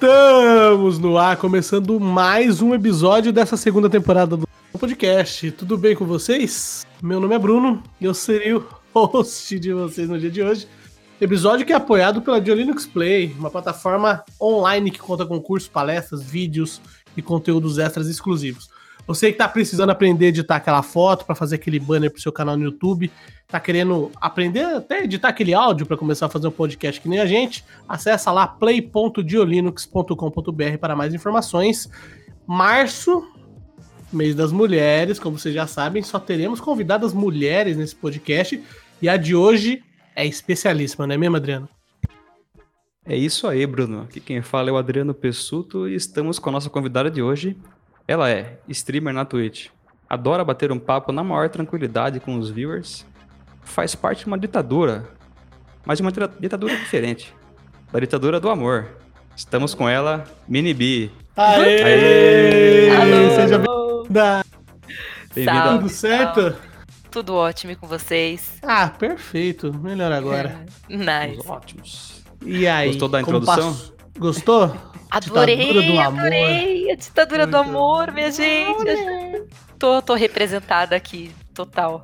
Estamos no ar, começando mais um episódio dessa segunda temporada do podcast. Tudo bem com vocês? Meu nome é Bruno e eu serei o host de vocês no dia de hoje. Episódio que é apoiado pela Diolinux Play, uma plataforma online que conta com cursos, palestras, vídeos e conteúdos extras exclusivos. Você que está precisando aprender a editar aquela foto para fazer aquele banner pro seu canal no YouTube, tá querendo aprender até editar aquele áudio para começar a fazer um podcast que nem a gente, acessa lá play.diolinux.com.br para mais informações. Março, mês das mulheres, como vocês já sabem, só teremos convidadas mulheres nesse podcast e a de hoje é especialíssima, não é mesmo, Adriano? É isso aí, Bruno. Aqui quem fala é o Adriano Pessuto e estamos com a nossa convidada de hoje, ela é streamer na Twitch, adora bater um papo na maior tranquilidade com os viewers, faz parte de uma ditadura, mas de uma ditadura diferente, da ditadura do amor. Estamos com ela, Mini B. Aê! Aê! Alô! Seja bem-vinda! Bem-vinda. Tudo certo? Tudo ótimo com vocês. Ah, perfeito. Melhor agora. nice. ótimos. E aí? Gostou da introdução? Gostou? Adorei, ditadura adorei a ditadura Muito do amor, minha gente. Tô, tô representada aqui, total.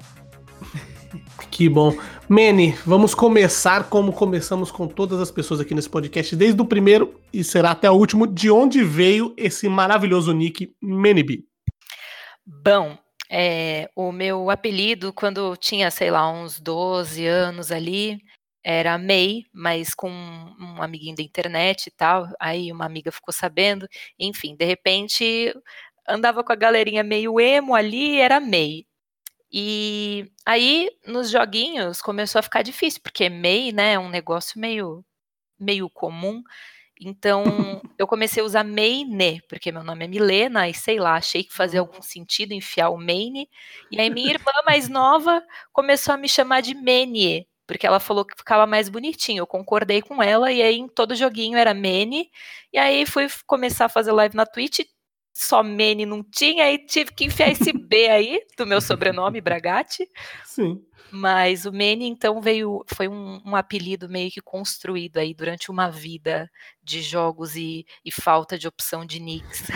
Que bom. Manny, vamos começar como começamos com todas as pessoas aqui nesse podcast, desde o primeiro e será até o último. De onde veio esse maravilhoso nick Manny Bom, é, o meu apelido, quando tinha, sei lá, uns 12 anos ali, era May, mas com um amiguinho da internet e tal. Aí uma amiga ficou sabendo. Enfim, de repente andava com a galerinha meio emo ali, era May. E aí nos joguinhos começou a ficar difícil, porque May, né, é um negócio meio meio comum. Então, eu comecei a usar Meine, porque meu nome é Milena, e sei lá, achei que fazia algum sentido enfiar o Maine. E aí minha irmã mais nova começou a me chamar de Menie, porque ela falou que ficava mais bonitinho. Eu concordei com ela, e aí em todo joguinho era Mene. E aí fui começar a fazer live na Twitch, só Mene não tinha, aí tive que enfiar esse B aí, do meu sobrenome, Bragatti. Sim. Mas o Mene, então, veio, foi um, um, apelido meio que construído aí durante uma vida de jogos e, e falta de opção de nicks.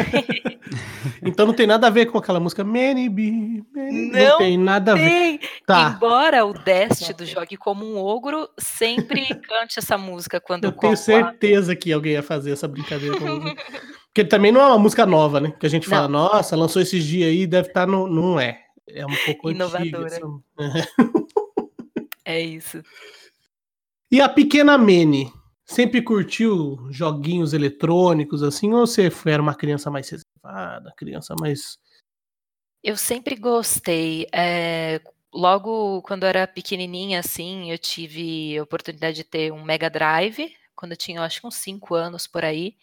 então não tem nada a ver com aquela música Many B. Não, não, tem nada tem. a ver. Tá. Embora o Dest do Jogue como um Ogro sempre cante essa música quando eu, eu tenho certeza que alguém ia fazer essa brincadeira com Porque também não é uma música nova, né? Que a gente fala, não. nossa, lançou esses dias aí, deve estar tá no. Não é. É um pouco Inovadora. Antiga, é isso. E a pequena Mene? Sempre curtiu joguinhos eletrônicos assim, ou você era uma criança mais reservada, criança mais. Eu sempre gostei. É, logo quando eu era pequenininha, assim, eu tive a oportunidade de ter um Mega Drive, quando eu tinha, acho que uns 5 anos por aí.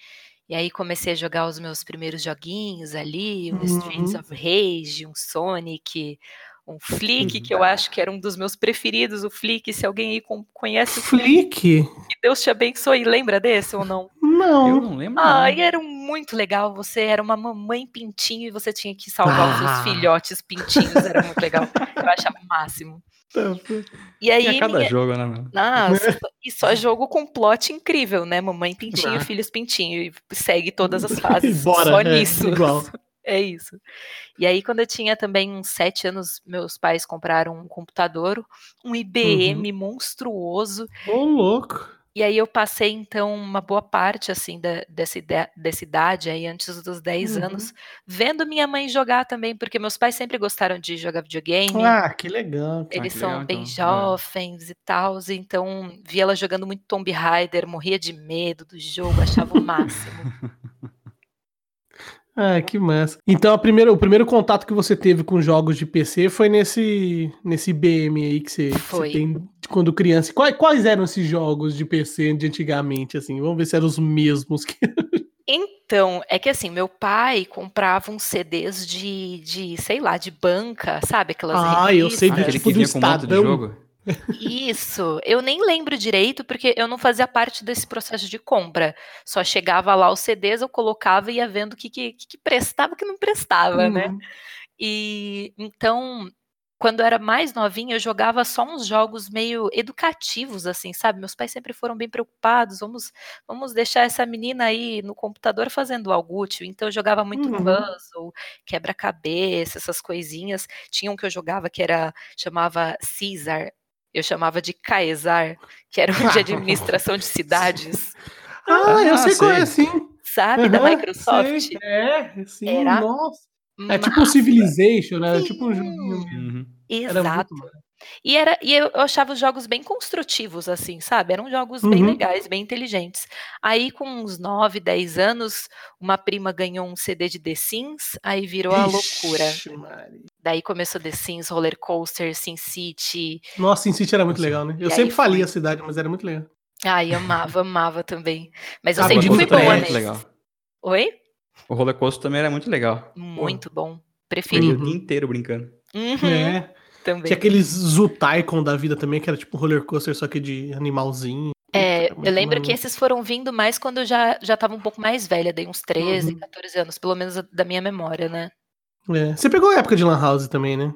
E aí comecei a jogar os meus primeiros joguinhos ali, um uhum. Streets of Rage, um Sonic, um Flick, que eu acho que era um dos meus preferidos, o Flick, se alguém aí conhece o Flick. Que Deus te abençoe, lembra desse ou não? Não. Eu não lembro. Ah, e era muito legal, você era uma mamãe pintinho e você tinha que salvar ah. os seus ah. filhotes pintinhos, era muito legal. eu achava o máximo. E aí. E cada minha... jogo, né? Nossa, e só jogo com plot incrível, né? Mamãe Pintinho, ah. filhos Pintinho. E segue todas as fases Bora, só é, nisso. Igual. É isso. E aí, quando eu tinha também uns sete anos, meus pais compraram um computador, um IBM uhum. monstruoso. Ô, oh, louco! E aí eu passei, então, uma boa parte, assim, da, dessa, dessa idade aí, antes dos 10 uhum. anos, vendo minha mãe jogar também, porque meus pais sempre gostaram de jogar videogame. Ah, que legal. Eles que são legal, bem então. jovens é. e tal, então via ela jogando muito Tomb Raider, morria de medo do jogo, achava o máximo. Ah, que massa. Então a primeira, o primeiro contato que você teve com jogos de PC foi nesse, nesse BM aí que você, você tem quando criança. Quais, quais, eram esses jogos de PC de antigamente, assim? Vamos ver se eram os mesmos que. Então, é que assim, meu pai comprava uns CDs de, de sei lá, de banca, sabe? Aquelas Ah, revistas. eu sei, de, tipo do Estadão. Isso, eu nem lembro direito porque eu não fazia parte desse processo de compra. Só chegava lá os CDs, eu colocava e ia vendo o que, que, que prestava e o que não prestava, né? uhum. né? E então quando eu era mais novinha, eu jogava só uns jogos meio educativos, assim, sabe? Meus pais sempre foram bem preocupados. Vamos, vamos deixar essa menina aí no computador fazendo algo útil. Então eu jogava muito Uhum. puzzle, quebra-cabeça, essas coisinhas. Tinha um que eu jogava que era chamava Caesar. Eu chamava de Caesar, que era um de administração de cidades, Ah, eu Ah, sei qual é, sei. sim. sabe? Da Aham, Microsoft. sei. É, sim, Era nossa. É tipo um. Civilization, né? É tipo um Sim. Uhum. Era Exato. muito. E, era, e eu achava os jogos bem construtivos, assim, sabe? Eram jogos bem Uhum. legais, bem inteligentes. Aí, com uns 9, 10 anos, uma prima ganhou um CD de The Sims, aí virou a loucura. Ixi, Maria. Daí começou The Sims, Roller Coaster, Sin City. Nossa, Sin City era muito legal, né? Eu E sempre falia foi. a cidade, mas era muito legal. Ai, amava, amava também. Mas eu Ah, sempre fui boa é legal. Oi? O roller coaster também era muito legal. Muito bom. Fiquei Preferido. o dia inteiro brincando. Uhum, É. também. Tinha aqueles Zutaikon da vida também, que era tipo um roller coaster, só que de animalzinho. É, eu lembro que esses foram vindo mais quando eu já já estava um pouco mais velha, dei uns 13, Uhum. 14 anos, pelo menos da minha memória, né? É. Você pegou a época de Lan House também, né?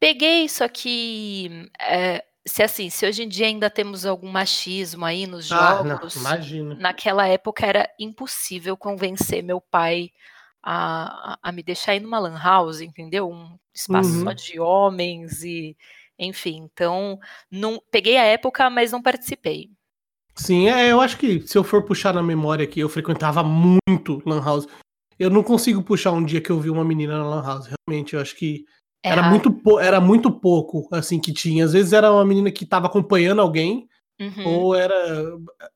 Peguei, só que é, se assim, se hoje em dia ainda temos algum machismo aí nos Ah, não, jogos, naquela época era impossível convencer meu pai a, a, a me deixar ir numa lan house, entendeu? Um espaço Uhum. só de homens e enfim, então não peguei a época, mas não participei. Sim, é, eu acho que se eu for puxar na memória aqui, eu frequentava muito Lan House. Eu não consigo puxar um dia que eu vi uma menina na Lan House. Realmente, eu acho que É era raro. muito, era muito pouco, assim, que tinha. Às vezes era uma menina que tava acompanhando alguém, Uhum. ou era,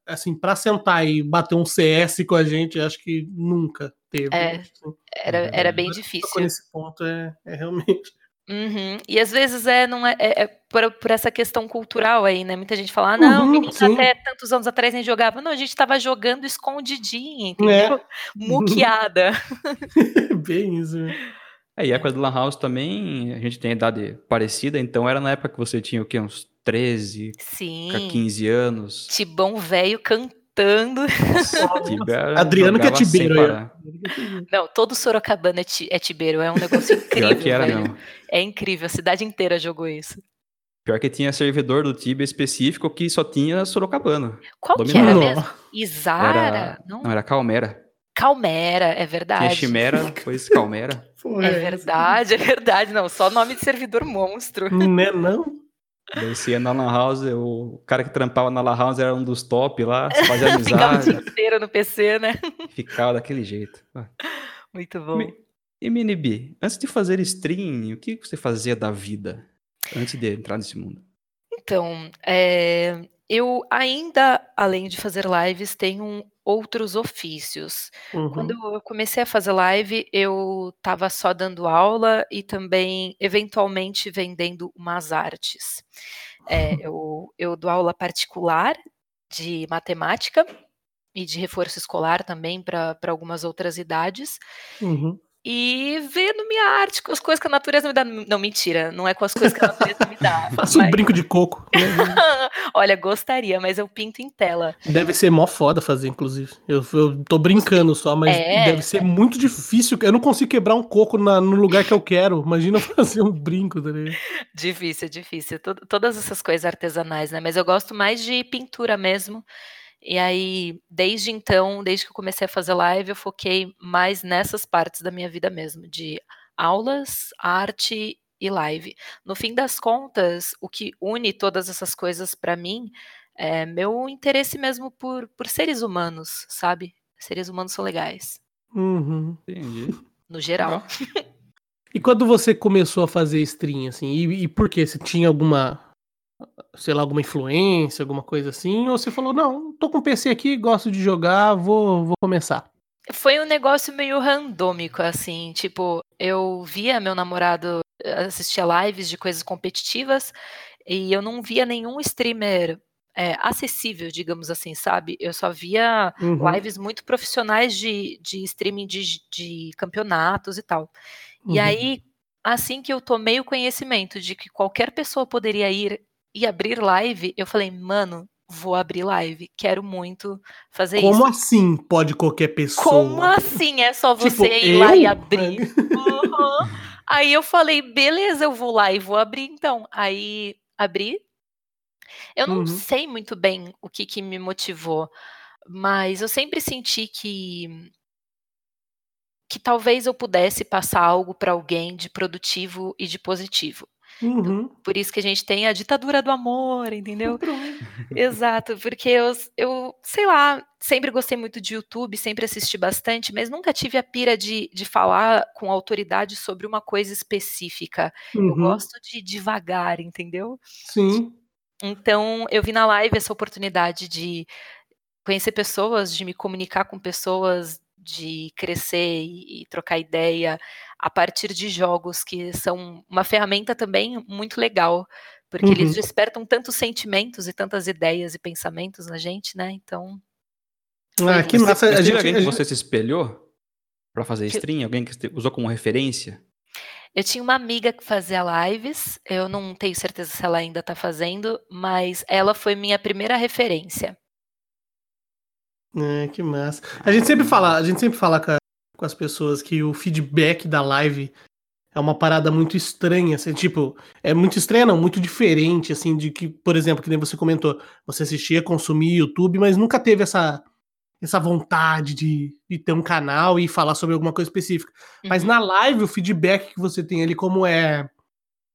assim, pra sentar e bater um CS com a gente, acho que nunca teve. É, assim. Era, É era bem Agora que difícil. Nesse ponto, é, é realmente. Uhum. E às vezes é, não é, é- é por, por essa questão cultural aí, né? Muita gente fala, ah, não, Uhum, menino sim. até tantos anos atrás nem jogava. Não, a gente tava jogando escondidinha, É. entendeu? Muqueada. Bem isso. né? É, e a época do Lan House também, a gente tem idade parecida, então era na época que você tinha o quê? Uns 13, Sim. 15 anos. Tibão velho cantando. Nossa, Tibia Adriano que é tibeiro. Não, todo Sorocabana é, ti, é tibeiro. É um negócio Pior incrível, que era velho. mesmo. É incrível. A cidade inteira jogou isso. Pior que tinha servidor do Tibia específico que só tinha Sorocabana. Qual que Dominava. era Não. mesmo? Isara? Era, Não? não, era Calmera. Calmera, é Tinha verdade. Chimera, depois Calmera. Porra, É verdade, é verdade. Não, só nome de servidor monstro. Né, não? Daí você ia na Lan House, o cara que trampava na Lan House era um dos top lá, fazia Ficava o dia amizade, inteiro no PC, né? ficava daquele jeito. Muito bom. Mi- E Minibi, antes de fazer stream, o que você fazia da vida? Antes de entrar nesse mundo? Então, é, eu ainda, além de fazer lives, tenho outros ofícios. Uhum. Quando eu comecei a fazer live, eu estava só dando aula e também, eventualmente, vendendo umas artes. É, eu, eu dou aula particular de matemática e de reforço escolar também para algumas outras idades. Uhum. E vendo minha arte com as coisas que a natureza me dá. Não, mentira, não é com as coisas que a natureza me dá. Faço um brinco de coco. Olha, gostaria, mas eu pinto em tela. Deve ser mó foda fazer, inclusive. Eu, eu tô brincando só, mas É. deve ser muito difícil. Eu não consigo quebrar um coco na- no lugar que eu quero. Imagina fazer um brinco, tá ligado? Difícil, difícil. Tod- todas essas coisas artesanais, né? Mas eu gosto mais de pintura mesmo. E aí, desde então, desde que eu comecei a fazer live, eu foquei mais nessas partes da minha vida mesmo, de aulas, arte e live. No fim das contas, o que une todas essas coisas para mim é meu interesse mesmo por, por seres humanos, sabe? Seres humanos são legais, Uhum. Entendi. no geral. Legal. E quando você começou a fazer stream, assim, e, e por quê? Você tinha alguma, sei lá, alguma influência, alguma coisa assim? Ou você falou, não, tô com PC aqui, gosto de jogar, vou, vou começar? Foi um negócio meio randômico, assim, tipo, eu via meu namorado eh, assistia lives de coisas competitivas e eu não via nenhum streamer é, acessível, digamos assim, sabe? Eu só via Uhum. lives muito profissionais de, de streaming de, de campeonatos e tal. E Uhum. aí, assim que eu tomei o conhecimento de que qualquer pessoa poderia ir e abrir live, eu falei, mano, vou abrir live, quero muito fazer isso. Como assim pode qualquer pessoa? Como assim é só Tipo, você ir lá eu? e abrir? Uhum. Aí eu falei, beleza, eu vou lá e vou abrir então. Aí abri. Eu não Uhum. sei muito bem o que, que me motivou, mas eu sempre senti que que talvez eu pudesse passar algo para alguém de produtivo e de positivo. Uhum. Por isso que a gente tem a ditadura do amor, entendeu? Exato, porque eu, eu, sei lá, sempre gostei muito de YouTube, sempre assisti bastante, mas nunca tive a pira de, de falar com autoridade sobre uma coisa específica. Eu Uhum. gosto de devagar, entendeu? Sim. Então, eu vi na live essa oportunidade de conhecer pessoas, de me comunicar com pessoas, de crescer e, e trocar ideia a partir de jogos, que são uma ferramenta também muito legal, porque eles Uhum. despertam tantos sentimentos e tantas ideias e pensamentos na gente, né? Então, Ah, que Mas massa. Mas A teve gente, alguém a que você se espelhou pra fazer Que- stream? Alguém que você usou como referência? eu tinha uma amiga que fazia lives, eu não tenho certeza se ela ainda tá fazendo, mas ela foi minha primeira referência. É, que massa. A gente sempre fala, a gente sempre fala com, a- com as pessoas que o feedback da live é uma parada muito estranha, assim, tipo, é muito estranha, não, muito diferente, assim, de que, por exemplo, que nem você comentou, você assistia, consumia YouTube, mas nunca teve essa, essa vontade de, de ter um canal e falar sobre alguma coisa específica. Mas Uhum. na live, o feedback que você tem ali, como é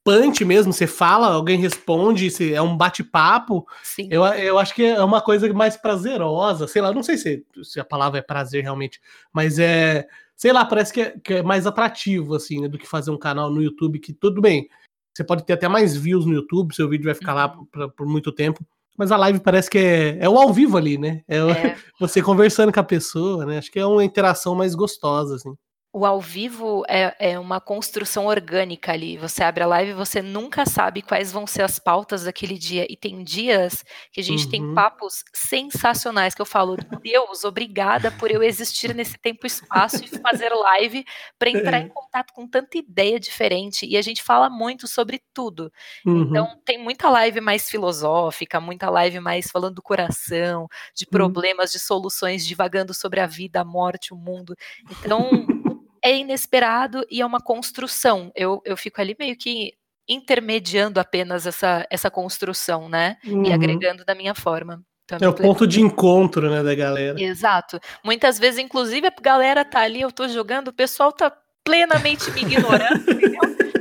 punch mesmo, você fala, alguém responde, você- é um bate-papo, Sim. eu, eu acho que é uma coisa mais prazerosa, sei lá, não sei se, se a palavra é prazer realmente, mas é, sei lá, parece que é, que é mais atrativo, assim, né, do que fazer um canal no YouTube, que tudo bem, você pode ter até mais views no YouTube, seu vídeo vai ficar lá Uhum. por, por muito tempo, mas a live parece que é, é o ao vivo ali, né? É, É, você conversando com a pessoa, né? Acho que é uma interação mais gostosa, assim. O ao vivo é, é uma construção orgânica ali. Você abre a live e você nunca sabe quais vão ser as pautas daquele dia. E tem dias que a gente tem Uhum. papos sensacionais que eu falo, Deus, obrigada por eu existir nesse tempo e espaço e fazer live para entrar É. em contato com tanta ideia diferente. E a gente fala muito sobre tudo. Uhum. Então, tem muita live mais filosófica, muita live mais falando do coração, de Uhum. problemas, de soluções, divagando sobre a vida, a morte, o mundo. Então, é inesperado e é uma construção. Eu, eu fico ali meio que intermediando apenas essa, essa construção, né? E Uhum. agregando da minha forma. Então, É o muito legal. ponto de encontro, né, da galera. Exato. Muitas vezes, inclusive, a galera tá ali, eu tô jogando, o pessoal tá plenamente me ignorando, entendeu?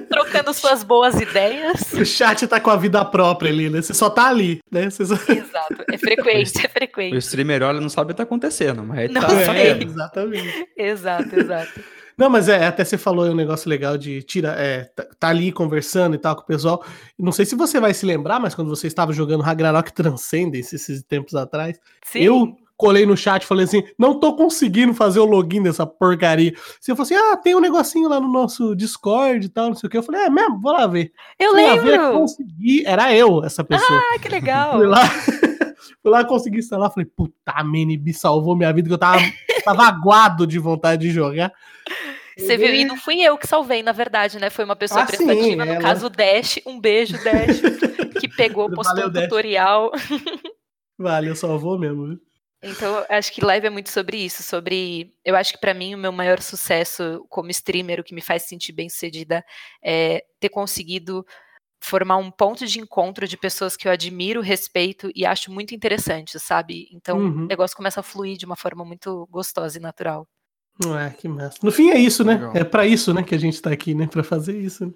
Trocando suas boas ideias. O chat tá com a vida própria ali, né? Você só tá ali, né? Só... Exato. É frequente, é O frequente. streamer olha não sabe o que tá acontecendo, mas Não tá sei. É, exatamente. Exato, exato. Não, mas é, até você falou aí um negócio legal de tira, é, tá, tá ali conversando e tal com o pessoal. Não sei se você vai se lembrar, mas quando você estava jogando Ragnarok Transcendence esses tempos atrás, Sim. eu colei no chat e falei assim: não tô conseguindo fazer o login dessa porcaria. Você falou assim: ah, tem um negocinho lá no nosso Discord e tal, não sei o que. Eu falei: é mesmo, vou lá ver. Eu Fui lá ver, lembro! consegui. Era eu, essa pessoa. Ah, que legal! Fui lá, fui lá consegui instalar. Falei, puta, Mini salvou minha vida, que eu tava, tava aguado de vontade de jogar. Você viu? E não fui eu que salvei, na verdade, né? Foi uma pessoa Ah, sim, prestativa, no ela- caso o Dash. Um beijo, Dash, que pegou, postou Valeu, um Dash. tutorial. Valeu, salvou mesmo. Então, eu acho que live é muito sobre isso, sobre. Eu acho que pra mim o meu maior sucesso como streamer, o que me faz sentir bem sucedida, é ter conseguido formar um ponto de encontro de pessoas que eu admiro, respeito e acho muito interessante, sabe? Então, Uhum. o negócio começa a fluir de uma forma muito gostosa e natural. Ah, que massa. No fim é isso, né? Legal. É pra isso, né, que a gente tá aqui, né? Pra fazer isso.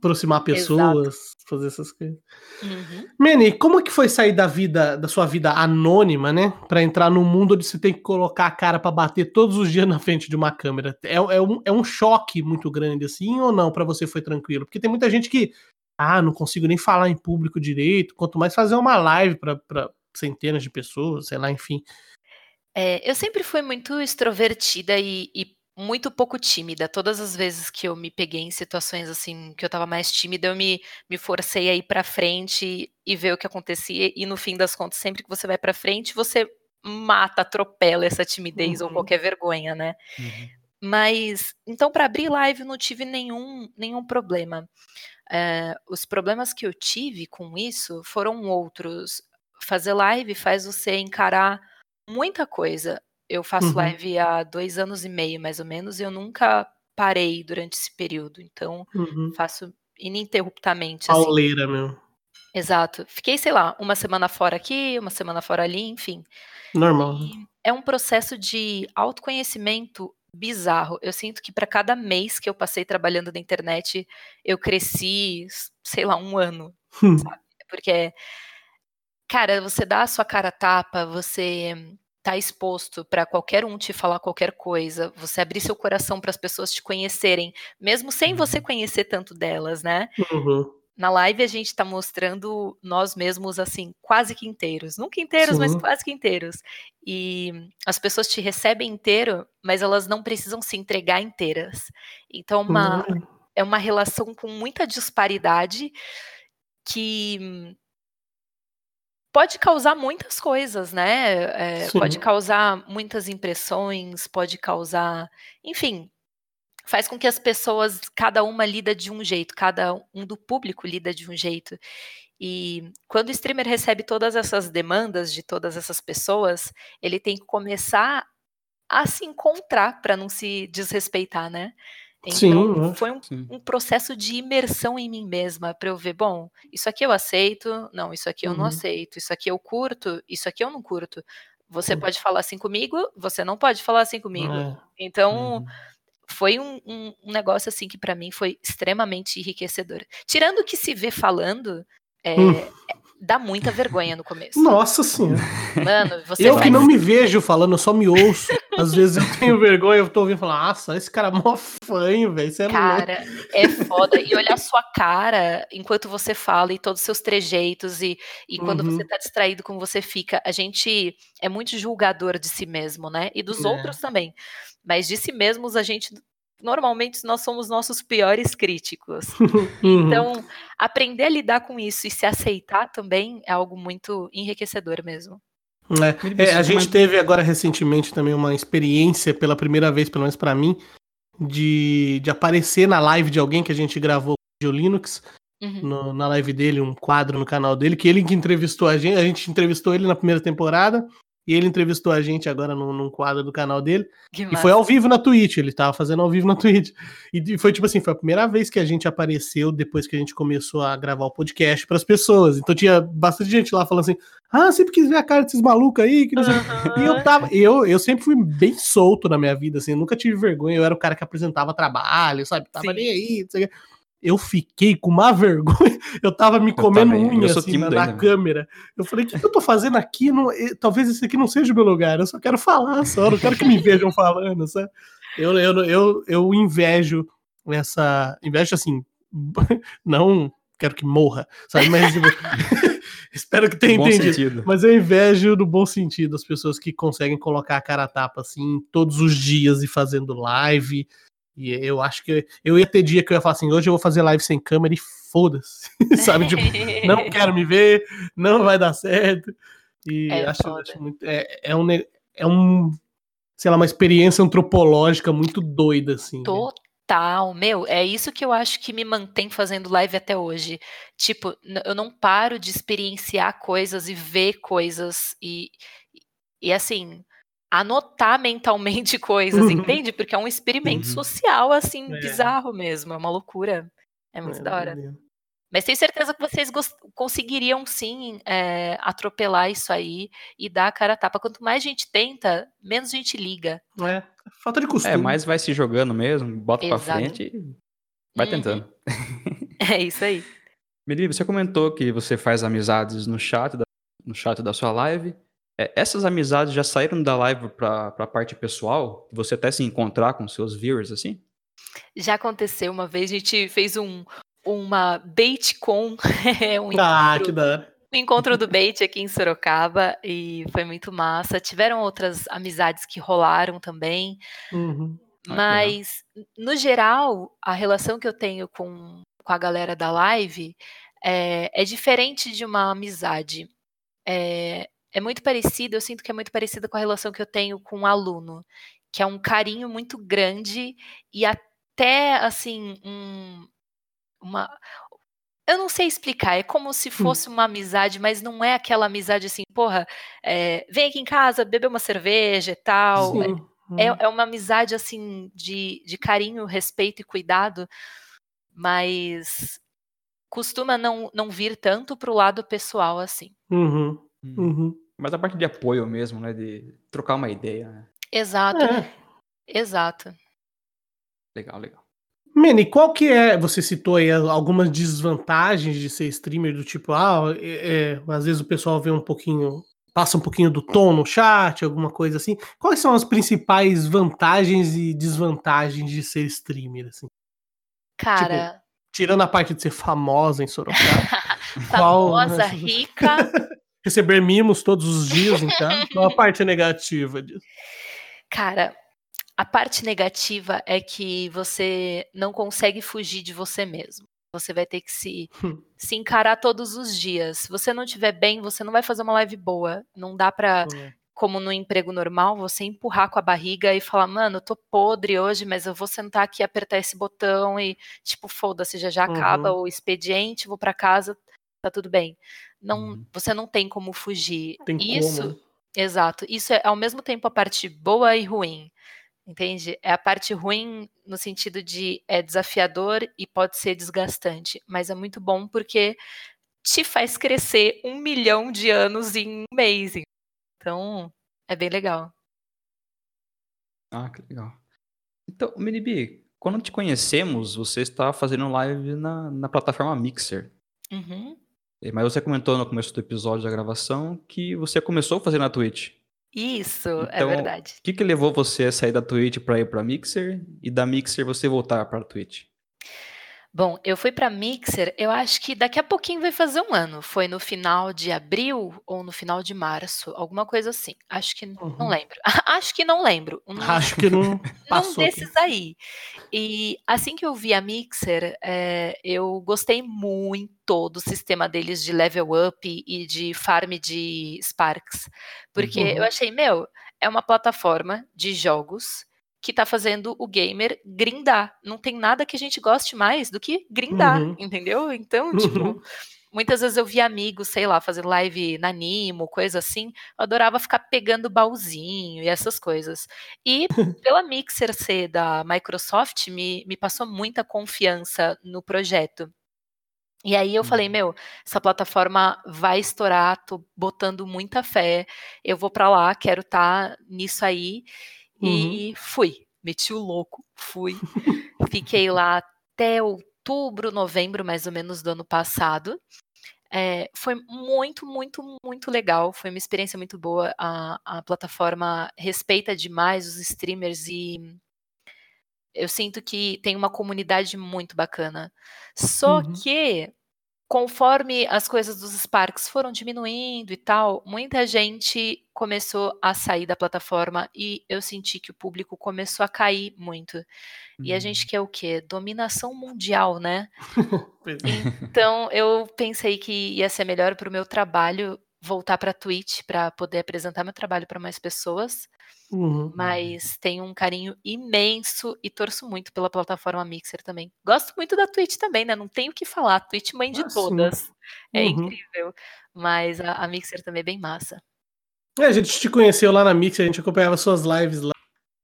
Aproximar pessoas, fazer essas coisas. Uhum. Como que foi sair da vida, da sua vida anônima, né? Pra entrar num mundo onde você tem que colocar a cara pra bater todos os dias na frente de uma câmera? É, é um, é um choque muito grande, assim, ou não? Pra você foi tranquilo? Porque tem muita gente que, ah, não consigo nem falar em público direito, quanto mais fazer uma live pra, pra centenas de pessoas, sei lá, enfim. É, eu sempre fui muito extrovertida e, e muito pouco tímida. Todas as vezes que eu me peguei em situações assim que eu tava mais tímida, eu me, me forcei a ir pra frente e ver o que acontecia. E no fim das contas, sempre que você vai pra frente, você mata, atropela essa timidez ou Uhum. qualquer vergonha, né? Uhum. Mas então para abrir live eu não tive nenhum nenhum problema. Eh, os problemas que eu tive com isso foram outros. Fazer live faz você encarar muita coisa. Eu faço Uhum. live há dois anos e meio, mais ou menos, e eu nunca parei durante esse período. Então, Uhum. faço ininterruptamente. Assim. Pauleira mesmo. Exato. Fiquei, sei lá, uma semana fora aqui, uma semana fora ali, enfim. Normal. E é um processo de autoconhecimento bizarro. Eu sinto que para cada mês que eu passei trabalhando na internet, eu cresci, sei lá, um ano. Hum. Porque, cara, você dá a sua cara tapa, você tá exposto para qualquer um te falar qualquer coisa, você abrir seu coração para as pessoas te conhecerem, mesmo sem você conhecer tanto delas, né? Uhum. Na live a gente tá mostrando nós mesmos assim, quase que inteiros. Nunca inteiros, mas Sim. quase que inteiros. E as pessoas te recebem inteiro, mas elas não precisam se entregar inteiras. Então, uma, Uhum. é uma relação com muita disparidade que pode causar muitas coisas, né? É, pode causar muitas impressões, pode causar. Enfim, faz com que as pessoas, cada uma lida de um jeito, cada um do público lida de um jeito. E quando o streamer recebe todas essas demandas de todas essas pessoas, ele tem que começar a se encontrar para não se desrespeitar, né? Então, Sim, né? foi um, um processo de imersão em mim mesma para eu ver, bom, isso aqui eu aceito, não, isso aqui eu não Uhum. aceito, isso aqui eu curto, isso aqui eu não curto. Você Uhum. pode falar assim comigo, você não pode falar assim comigo. É. Então, Uhum. foi um, um- um negócio assim que para mim foi extremamente enriquecedor. Tirando o que se vê falando, é, Hum. é- dá muita vergonha no começo. Nossa senhora. Mano, você Eu faz... que não me vejo falando, eu só me ouço. Às vezes eu tenho vergonha, eu tô ouvindo e falar, nossa, esse cara é mó fanho, velho. É louco. Cara, é foda. E olhar sua cara enquanto você fala e todos os seus trejeitos e, e quando Uhum. você tá distraído, como você fica. A gente é muito julgador de si mesmo, né? E dos É. outros também. Mas de si mesmos, a gente. Normalmente nós somos nossos piores críticos. Uhum. Então, aprender a lidar com isso e se aceitar também é algo muito enriquecedor mesmo. É, é, a gente teve agora recentemente também uma experiência, pela primeira vez, pelo menos pra mim, de, de aparecer na live de alguém que a gente gravou o Linux, Uhum. no- na live dele, um quadro no canal dele, que ele que entrevistou a gente, a gente entrevistou ele na primeira temporada, e ele entrevistou a gente agora num, num quadro do canal dele, Que e massa. foi ao vivo na Twitch, ele tava fazendo ao vivo na Twitch. E foi tipo assim, foi a primeira vez que a gente apareceu depois que a gente começou a gravar o podcast pras pessoas. Então tinha bastante gente lá falando assim: "Ah, sempre quis ver a cara desses malucos aí, que não sei quê." E eu tava, eu, eu sempre fui bem solto na minha vida, assim, eu nunca tive vergonha, eu era o cara que apresentava trabalho, sabe? Tava Sim. nem aí, não sei o quê. Eu fiquei com uma vergonha, eu tava me comendo eu unha assim, na, na ainda. câmera. Eu falei, o que, que eu tô fazendo aqui? Não, eh, talvez esse aqui não seja o meu lugar, eu só quero falar só, não quero que me vejam falando, sabe? Eu, eu, eu, eu invejo essa. Invejo assim, não quero que morra, sabe? Mas tipo, espero que tenha Bom entendido. sentido. Mas eu invejo no bom sentido as pessoas que conseguem colocar a cara a tapa assim todos os dias e fazendo live. E eu acho que eu ia ter dia que eu ia falar assim: hoje eu vou fazer live sem câmera e foda-se. Sabe? Tipo, não quero me ver, não vai dar certo. E É acho, acho muito. É, é um. É um. Sei lá, uma experiência antropológica muito doida, assim. né? Total, meu, é isso que eu acho que me mantém fazendo live até hoje. Tipo, eu não paro de experienciar coisas e ver coisas e, e assim, anotar mentalmente coisas, Uhum. entende? Porque é um experimento Uhum. social, assim, É. bizarro mesmo, é uma loucura. É muito É, da hora. Mas tenho certeza que vocês conseguiriam sim é, atropelar isso aí e dar a cara a tapa. Quanto mais gente tenta, menos gente liga. É, falta de costume. É, mas vai se jogando mesmo, bota pra Exato. frente e vai Uhum. tentando. É isso aí. Meli, você comentou que você faz amizades no chat da, no chat da sua live. É, essas amizades já saíram da live pra, pra parte pessoal? Você até se encontrar com seus viewers, assim? Já aconteceu uma vez, a gente fez um, uma baitcon, um, Ah, encontro, que da um encontro do bait aqui em Sorocaba e foi muito massa. Tiveram outras amizades que rolaram também, Uhum. Ah, mas no geral, a relação que eu tenho com, com a galera da live é, é diferente de uma amizade. É, é muito parecida, eu sinto que é muito parecida com a relação que eu tenho com um aluno, que é um carinho muito grande e até assim um, uma eu não sei explicar, é como se fosse uma amizade, mas não é aquela amizade assim, porra, é, vem aqui em casa beber uma cerveja e tal. É, é, é uma amizade, assim, de, de carinho, respeito e cuidado, mas costuma não, não vir tanto pro lado pessoal, assim. Uhum. Hum. Uhum. Mas a parte de apoio mesmo, né? De trocar uma ideia, né? Exato, É. exato. Legal, legal. Manny, qual que é, você citou aí algumas desvantagens de ser streamer, do tipo, ah, é, é, às vezes o pessoal vê um pouquinho, passa um pouquinho do tom no chat, alguma coisa assim. Quais são as principais vantagens e desvantagens de ser streamer, assim? Cara, Tirando a parte de ser famosa em Sorocaba, qual- famosa, rica. Receber mimos todos os dias, então, qual a parte negativa disso? Cara, a parte negativa é que você não consegue fugir de você mesmo. Você vai ter que se, Hum. se encarar todos os dias. Se você não estiver bem, você não vai fazer uma live boa. Não dá pra, como no emprego normal, você empurrar com a barriga e falar, mano, eu tô podre hoje, mas eu vou sentar aqui, apertar esse botão e, tipo, foda-se, já já acaba Uhum. o expediente, vou pra casa, tá tudo bem. Não, Uhum. Você não tem como fugir. Tem Isso, como. né? Exato. Isso é ao mesmo tempo a parte boa e ruim. Entende? É a parte ruim no sentido de é desafiador e pode ser desgastante, mas é muito bom porque te faz crescer um milhão de anos em um mês. Então, é bem legal. Ah, que legal. Então, Minibi, quando te conhecemos, você estava fazendo live na, na plataforma Mixer. Uhum. Eh, Mas você comentou no começo do episódio da gravação que você começou a fazer na Twitch. Isso, é Então, verdade. O que, que levou você a sair da Twitch para ir para Mixer e da Mixer você voltar para a Twitch? Bom, eu fui para Mixer, eu acho que daqui a pouquinho vai fazer um ano. Foi no final de abril ou no final de março, alguma coisa assim. Acho que não Uhum. lembro. acho que não lembro. Um- Acho que não passou. aqui. desses aí. E assim que eu vi a Mixer, eh, eu gostei muito do sistema deles de level up e de farm de Sparks. Porque eu Uhum. achei, meu, é uma plataforma de jogos que tá fazendo o gamer grindar. Não tem nada que a gente goste mais do que grindar, Uhum. entendeu? Então, tipo, Uhum. muitas vezes eu via amigos, sei lá, fazendo live na Nimo, coisa assim. Eu adorava ficar pegando baúzinho e essas coisas. E pela Mixer ser da Microsoft, me, me passou muita confiança no projeto. E aí eu falei, Uhum. meu, essa plataforma vai estourar, tô botando muita fé, eu vou pra lá, quero estar nisso aí. E fui, meti o louco, fui. Fiquei lá até outubro, novembro, mais ou menos, do ano passado. É, foi muito, muito, muito legal. Foi uma experiência muito boa. A, a plataforma respeita demais os streamers e eu sinto que tem uma comunidade muito bacana. Só Uhum. que, conforme as coisas dos Sparks foram diminuindo e tal, muita gente começou a sair da plataforma e eu senti que o público começou a cair muito. E a gente quer o quê? Dominação mundial, né? É. Então eu pensei que ia ser melhor para o meu trabalho voltar para a Twitch para poder apresentar meu trabalho para mais pessoas, Uhum. mas tenho um carinho imenso e torço muito pela plataforma Mixer também. Gosto muito da Twitch também, né? Não tenho o que falar, a Twitch mãe de Ah, sim. todas. É Uhum. incrível, mas a, a Mixer também é bem massa. É, a gente te conheceu lá na Mix, a gente acompanhava suas lives lá.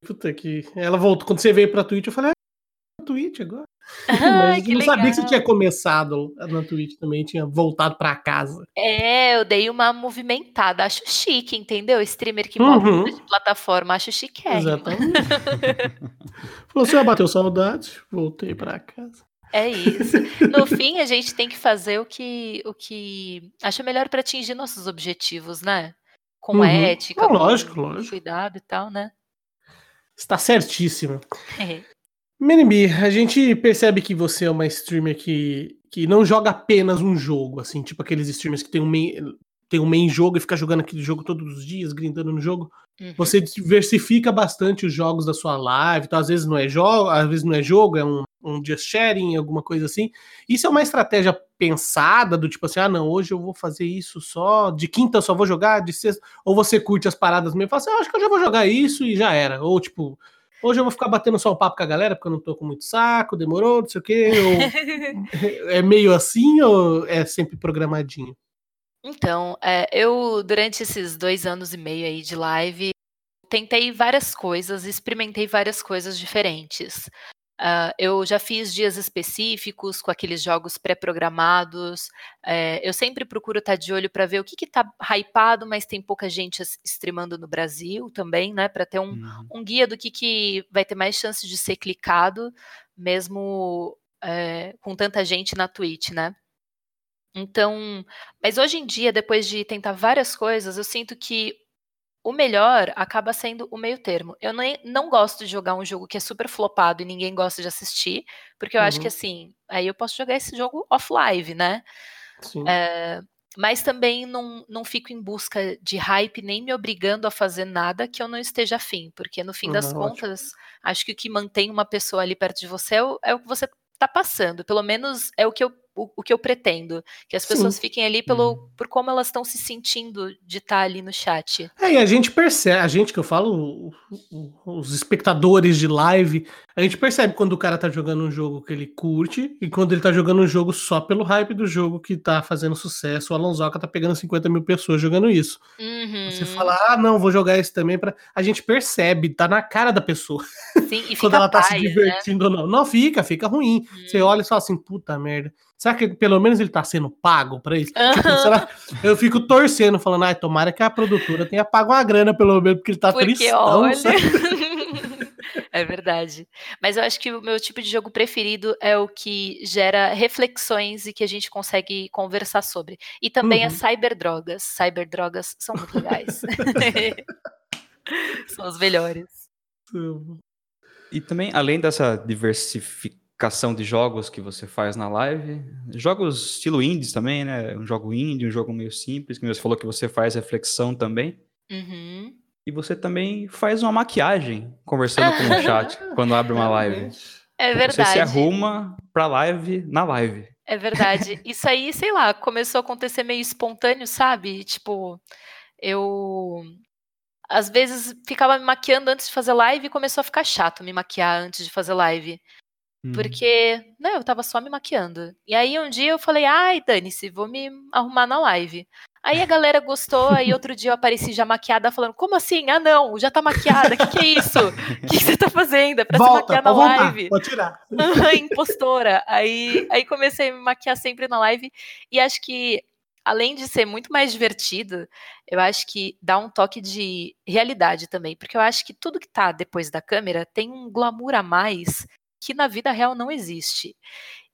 Puta que. Ela voltou. Quando você veio pra Twitch, eu falei, ah, Twitch agora. Que não sabia que você legal. tinha começado na Twitch também, tinha voltado pra casa. É, eu dei uma movimentada, acho chique, entendeu? Streamer que Uhum. de plataforma, acho chique. Exatamente. Falou, você bateu saudade, voltei pra casa. É isso. No fim, a gente tem que fazer o que, o que acha melhor para atingir nossos objetivos, né? Com Uhum. ética, Ah, com lógico, lógico. cuidado e tal, né? Está certíssimo. Minibi, a gente percebe que você é uma streamer que, que não joga apenas um jogo, assim, tipo aqueles streamers que tem um main, tem um main jogo e fica jogando aquele jogo todos os dias, grindando no jogo. Uhum. Você diversifica bastante os jogos da sua live, então às vezes não é jogo, às vezes não é jogo, é um, um just sharing, alguma coisa assim. Isso é uma estratégia pensada do tipo assim, ah não, hoje eu vou fazer isso só, de quinta eu só vou jogar, de sexta, ou você curte as paradas mesmo, e fala assim, ah, acho que eu já vou jogar isso e já era, ou tipo, hoje eu vou ficar batendo só o papo com a galera porque eu não tô com muito saco, demorou, não sei o quê, ou é meio assim ou é sempre programadinho? Então, é, eu, durante esses dois anos e meio aí de live, tentei várias coisas, experimentei várias coisas diferentes. Uh, eu já fiz dias específicos com aqueles jogos pré-programados. É, eu sempre procuro estar tá de olho para ver o que está hypado, mas tem pouca gente streamando no Brasil também, né? Para ter um, uhum. um, guia do que, que vai ter mais chance de ser clicado, mesmo é, com tanta gente na Twitch, né? Então, mas hoje em dia, depois de tentar várias coisas, eu sinto que o melhor acaba sendo o meio termo. Eu nem, não gosto de jogar um jogo que é super flopado e ninguém gosta de assistir, porque eu uhum. acho que uhum. assim, aí eu posso jogar esse jogo off-live, né? É, mas também não, não fico em busca de hype, nem me obrigando a fazer nada que eu não esteja afim, porque no fim uhum, das contas, ótimo. acho que o que mantém uma pessoa ali perto de você é o, é o que você está passando, pelo menos é o que eu o, o que eu pretendo. Que as pessoas Sim. fiquem ali pelo, uhum. por como elas estão se sentindo de estar tá ali no chat. É, e a gente percebe, a gente que eu falo, os espectadores de live, a gente percebe quando o cara tá jogando um jogo que ele curte e quando ele tá jogando um jogo só pelo hype do jogo que tá fazendo sucesso. O Alonsoca tá pegando 50 mil pessoas jogando isso. Uhum. Você fala, ah, não, vou jogar esse também para A gente percebe, tá na cara da pessoa. Sim, e quando ela tá paz, se né? divertindo né? ou não. Não, fica, fica ruim. Uhum. Você olha e fala assim, puta merda. Será que pelo menos ele tá sendo pago pra isso? Uhum. Tipo, será... Eu fico torcendo, falando, ai, tomara que a produtora tenha pago uma grana, pelo menos, porque ele tá porque, tristão. Olha... é verdade. Mas eu acho que o meu tipo de jogo preferido é o que gera reflexões e que a gente consegue conversar sobre. E também uhum. as cyberdrogas. Cyberdrogas são muito legais. são os melhores. E também, além dessa diversificação, de jogos que você faz na live. Jogos estilo indies também, né? Um jogo indie, um jogo meio simples, que você falou que você faz reflexão também. Uhum. E você também faz uma maquiagem conversando com o chat quando abre uma live. É verdade. Você se arruma pra live na live. É verdade. Isso aí, sei lá, começou a acontecer meio espontâneo, sabe? Tipo, eu às vezes ficava me maquiando antes de fazer live e começou a ficar chato me maquiar antes de fazer live. Uhum. Porque, né, eu tava só me maquiando. E aí um dia eu falei, ai, dane-se, vou me arrumar na live. Aí a galera gostou, aí outro dia eu apareci já maquiada, falando, como assim? Ah, não, já tá maquiada, o que, que é isso? O que, que você tá fazendo? É pra Volta, se maquiar na voltar, live. Vou tirar. Impostora. Aí, aí comecei a me maquiar sempre na live, e acho que, além de ser muito mais divertido, eu acho que dá um toque de realidade também, porque eu acho que tudo que tá depois da câmera tem um glamour a mais que na vida real não existe.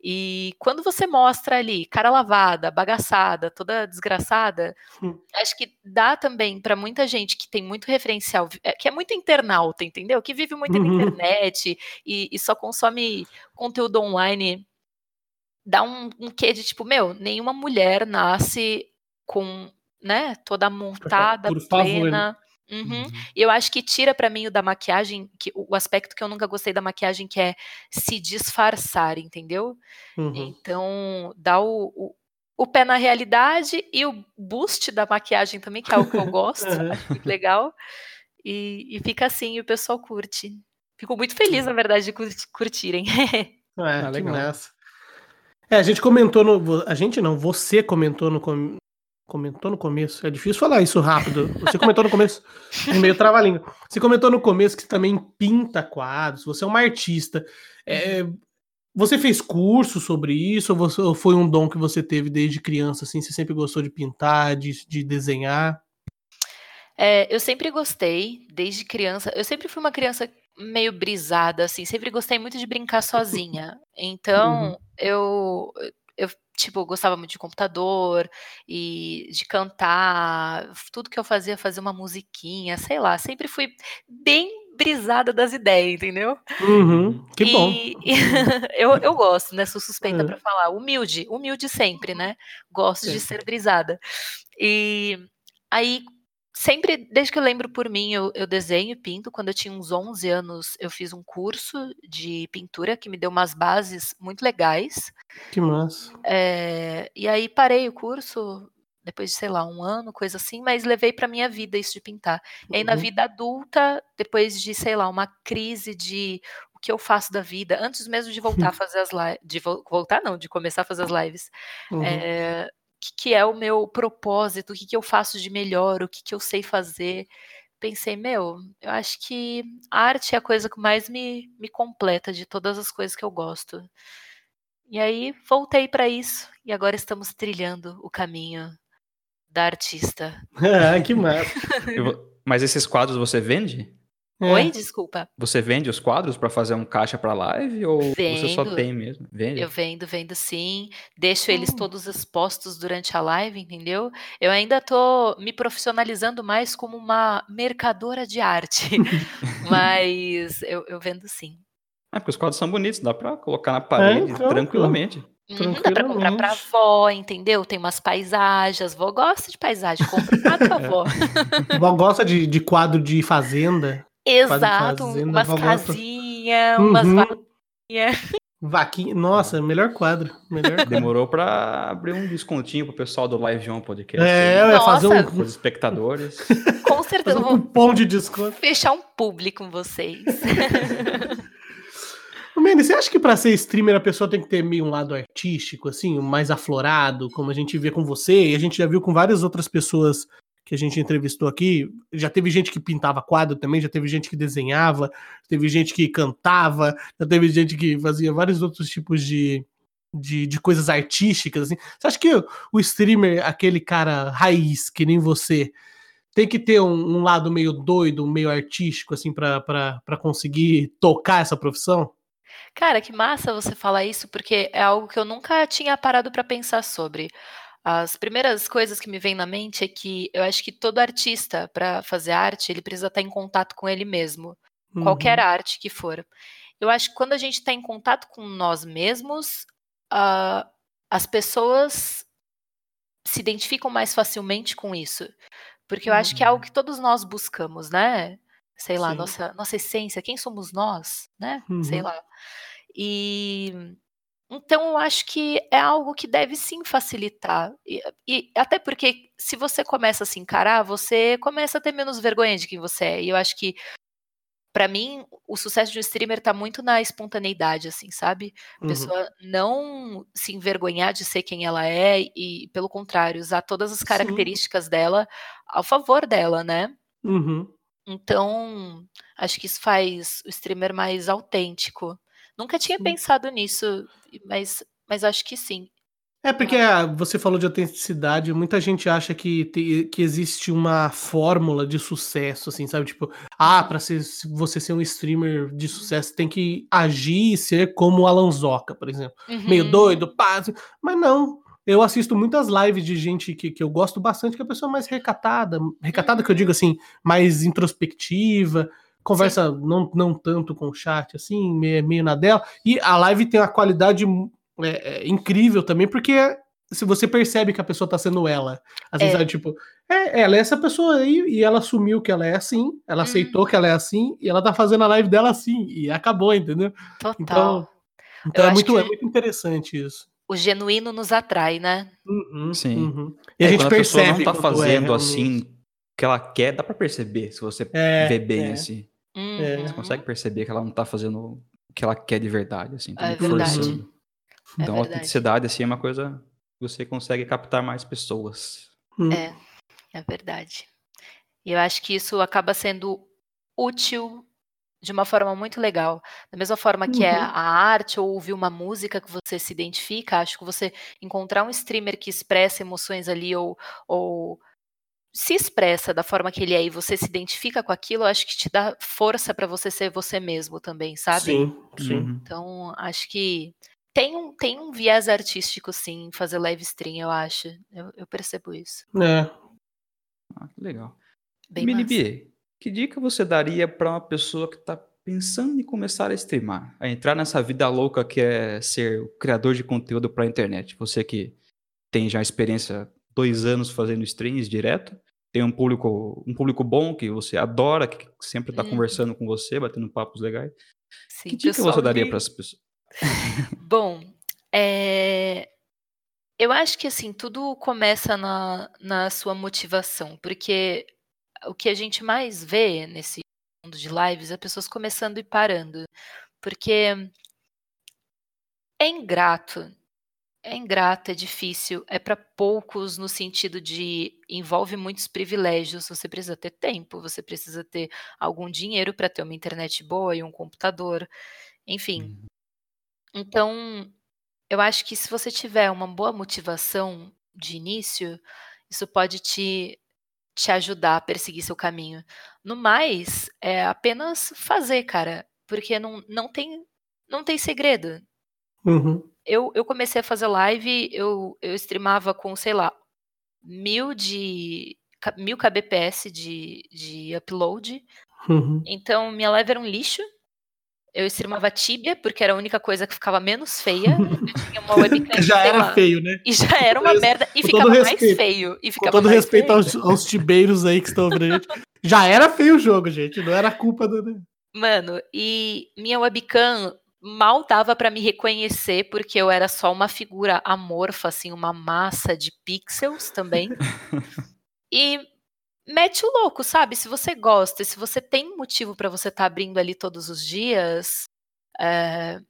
E quando você mostra ali, cara lavada, bagaçada, toda desgraçada, hum. acho que dá também para muita gente que tem muito referencial, é, que é muito internauta, entendeu? Que vive muito uhum. na internet e, e, só consome conteúdo online. Dá um, um quê de tipo, meu, nenhuma mulher nasce com, né, toda montada, Por plena. Favor. Uhum. Uhum. E eu acho que tira para mim o da maquiagem, que, o aspecto que eu nunca gostei da maquiagem, que é se disfarçar, entendeu? Uhum. Então, dá o, o, o, pé na realidade e o boost da maquiagem também, que é algo que eu gosto, acho muito legal. E, e, fica assim, e o pessoal curte. Fico muito feliz, na verdade, de curtirem. É, ah, legal. É, a gente comentou no. A gente não, você comentou no, Comentou no começo. É difícil falar isso rápido. Você comentou no começo. É meio trava-língua. Você comentou no começo que também pinta quadros. Você é uma artista. É, você fez curso sobre isso? Ou, você, ou, foi um dom que você teve desde criança? Assim, você sempre gostou de pintar, de, de desenhar? É, eu sempre gostei, desde criança. Eu sempre fui uma criança meio brisada, assim. Sempre gostei muito de brincar sozinha. Então, uhum. eu eu, tipo, gostava muito de computador e de cantar, tudo que eu fazia, fazer uma musiquinha, sei lá, sempre fui bem brisada das ideias, entendeu? Uhum, que e, bom. E, eu, eu gosto, né? Sou suspeita uhum. para falar. Humilde, humilde sempre, né? Gosto de ser brisada. E aí, sempre, desde que eu lembro por mim, eu, eu desenho e pinto. Quando eu tinha uns 11 anos, eu fiz um curso de pintura que me deu umas bases muito legais. Que massa. É, e aí parei o curso depois de, sei lá, um ano, coisa assim, mas levei para minha vida isso de pintar. E aí na uhum. vida adulta, depois de, sei lá, uma crise de o que eu faço da vida, antes mesmo de voltar a fazer as lives, de vo voltar não, de começar a fazer as lives, uhum. é, que, que é o meu propósito, o que, que eu faço de melhor, o que, que eu sei fazer. pensei, meu, eu acho que a arte é a coisa que mais me, me completa de todas as coisas que eu gosto. E aí voltei para isso e agora estamos trilhando o caminho da artista. ah, que massa. Mas esses quadros você vende? É. Oi, desculpa. Você vende os quadros para fazer um caixa para live ou vendo. você só tem mesmo? Vende? Eu vendo, vendo sim. Deixo hum. eles todos expostos durante a live, entendeu? Eu ainda tô me profissionalizando mais como uma mercadora de arte, mas eu, eu vendo sim. É, porque os quadros são bonitos, dá para colocar na parede é, então, tranquilamente. Uhum, dá pra comprar pra avó, entendeu? Tem umas paisagens. Vó gosta de paisagem, compra quadro pra avó. vó gosta de, de quadro de fazenda. Exato, umas casinhas, uhum. umas vaquinhas. Vaquinha, nossa, melhor quadro. Melhor Demorou pra abrir um descontinho pro pessoal do Live John Podcast. É, eu ia fazer um. Os espectadores. Com certeza. Fazer um cupom de desconto. Fechar um público com vocês. Mendes, você acha que para ser streamer a pessoa tem que ter meio um lado artístico, assim, mais aflorado, como a gente vê com você, e a gente já viu com várias outras pessoas que a gente entrevistou aqui. Já teve gente que pintava quadro também, já teve gente que desenhava, teve gente que cantava, já teve gente que fazia vários outros tipos de, de, de coisas artísticas, assim. Você acha que o streamer, aquele cara raiz, que nem você, tem que ter um, um lado meio doido, meio artístico, assim, para conseguir tocar essa profissão? Cara, que massa você falar isso, porque é algo que eu nunca tinha parado para pensar sobre. As primeiras coisas que me vêm na mente é que eu acho que todo artista, para fazer arte, ele precisa estar em contato com ele mesmo, qualquer uhum. arte que for. Eu acho que quando a gente está em contato com nós mesmos, uh, as pessoas se identificam mais facilmente com isso. Porque eu acho que é algo uhum. que todos nós buscamos, né? sei lá, nossa, nossa essência, quem somos nós, né? Uhum. Sei lá. E então eu acho que é algo que deve sim facilitar. E, e, até porque se você começa a se encarar, você começa a ter menos vergonha de quem você é. E eu acho que para mim o sucesso de um streamer tá muito na espontaneidade, assim, sabe? A uhum. pessoa não se envergonhar de ser quem ela é e, pelo contrário, usar todas as características sim. dela ao favor dela, né? Uhum. Então, acho que isso faz o streamer mais autêntico. Nunca tinha sim. pensado nisso, mas, mas acho que sim. É porque ah, você falou de autenticidade, muita gente acha que, te, que existe uma fórmula de sucesso, assim, sabe? Tipo, ah, para ser, você ser um streamer de sucesso tem que agir e ser como o Alan Zoca, por exemplo. Uhum. Meio doido, pá, assim. mas não. Eu assisto muitas lives de gente que, que eu gosto bastante, que é a pessoa mais recatada, recatada que eu digo assim, mais introspectiva, conversa não, não tanto com o chat, assim, meio, meio na dela. E a live tem uma qualidade é, é, incrível também, porque se você percebe que a pessoa tá sendo ela. Às vezes é. tipo, é, ela é essa pessoa aí, e ela assumiu que ela é assim, ela aceitou uhum. que ela é assim, e ela tá fazendo a live dela assim, e acabou, entendeu? Total. Então, então é, muito, é muito interessante isso o genuíno nos atrai, né? Uhum, Sim. Uhum. E é, a gente percebe. A não tá é fazendo é, assim o que ela quer, dá para perceber se você é, vê bem é. assim. Uhum. Você consegue perceber que ela não tá fazendo o que ela quer de verdade, assim, tá é verdade. forçando. É então, a autenticidade, assim, é uma coisa que você consegue captar mais pessoas. Hum. É, é verdade. E eu acho que isso acaba sendo útil de uma forma muito legal. Da mesma forma que é uhum. é a arte ou ouvir uma música que você se identifica, acho que você encontrar um streamer que expressa emoções ali ou, ou se expressa da forma que ele é e você se identifica com aquilo, acho que te dá força para você ser você mesmo também, sabe? Sim, sim. Uhum. Então, acho que tem um, tem um viés artístico, sim, fazer live stream, eu acho. Eu, eu percebo isso. É. Ah, que legal. Bem Mini que dica você daria para uma pessoa que está pensando em começar a streamar, a entrar nessa vida louca que é ser o criador de conteúdo para a internet? Você que tem já experiência dois anos fazendo streams direto, tem um público, um público bom que você adora, que sempre está hum. conversando com você, batendo papos legais. Sim, que dica você daria para as pessoas? Bom, é... eu acho que assim tudo começa na, na sua motivação, porque o que a gente mais vê nesse mundo de lives é pessoas começando e parando. Porque é ingrato é ingrata, é difícil, é para poucos no sentido de envolve muitos privilégios. Você precisa ter tempo, você precisa ter algum dinheiro para ter uma internet boa e um computador, enfim. Uhum. Então, eu acho que se você tiver uma boa motivação de início, isso pode te te ajudar a perseguir seu caminho. No mais, é apenas fazer, cara, porque não, não tem não tem segredo. Uhum. Eu, eu comecei a fazer live, eu, eu streamava com, sei lá, mil de mil kbps de, de upload. Uhum. Então, minha live era um lixo. Eu streamava Tibia, porque era a única coisa que ficava menos feia. Eu tinha uma webcam. já era lá, feio, né? E já era uma merda. E ficava mais feio. E ficava com todo respeito aos, aos, tibeiros aí que estão gente. Já era feio o jogo, gente. Não era culpa do. Mano, e minha webcam mal dava para me reconhecer, porque eu era só uma figura amorfa, assim, uma massa de pixels também. e mete o louco, sabe? Se você gosta, se você tem motivo para você estar tá abrindo ali todos os dias, é...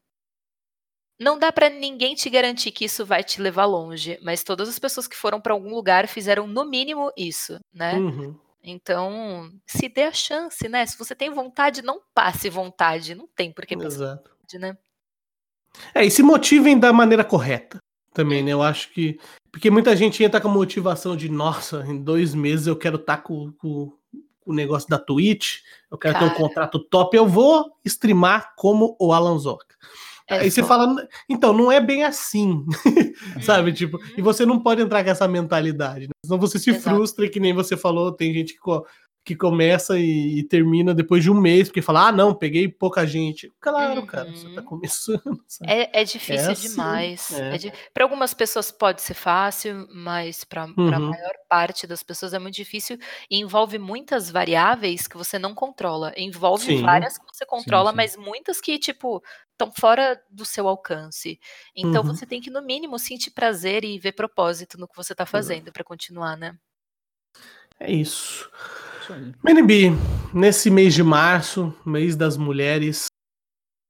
não dá para ninguém te garantir que isso vai te levar longe, mas todas as pessoas que foram para algum lugar fizeram no mínimo isso, né? Uhum. Então, se dê a chance, né? Se você tem vontade, não passe vontade, não tem por que Exato né? É, e se motivem da maneira correta também, né? Eu acho que. Porque muita gente entra com a motivação de, nossa, em dois meses eu quero estar tá com, com, com, o negócio da Twitch, eu quero Cara. ter um contrato top, eu vou streamar como o Alan Zoka. É Aí só. você fala, então, não é bem assim, sabe? Uhum. Tipo, e você não pode entrar com essa mentalidade, né? senão você se Exato. frustra, e que nem você falou, tem gente que que começa e, e, termina depois de um mês, porque fala, ah, não, peguei pouca gente. Claro, uhum. cara, você tá começando. É, é, difícil é assim, demais. É. É Para algumas pessoas pode ser fácil, mas para uhum. a maior parte das pessoas é muito difícil e envolve muitas variáveis que você não controla. Envolve sim. várias que você controla, sim, sim. mas muitas que, tipo, estão fora do seu alcance. Então uhum. você tem que, no mínimo, sentir prazer e ver propósito no que você tá fazendo para continuar, né? É isso. Menibi, nesse mês de março, mês das mulheres,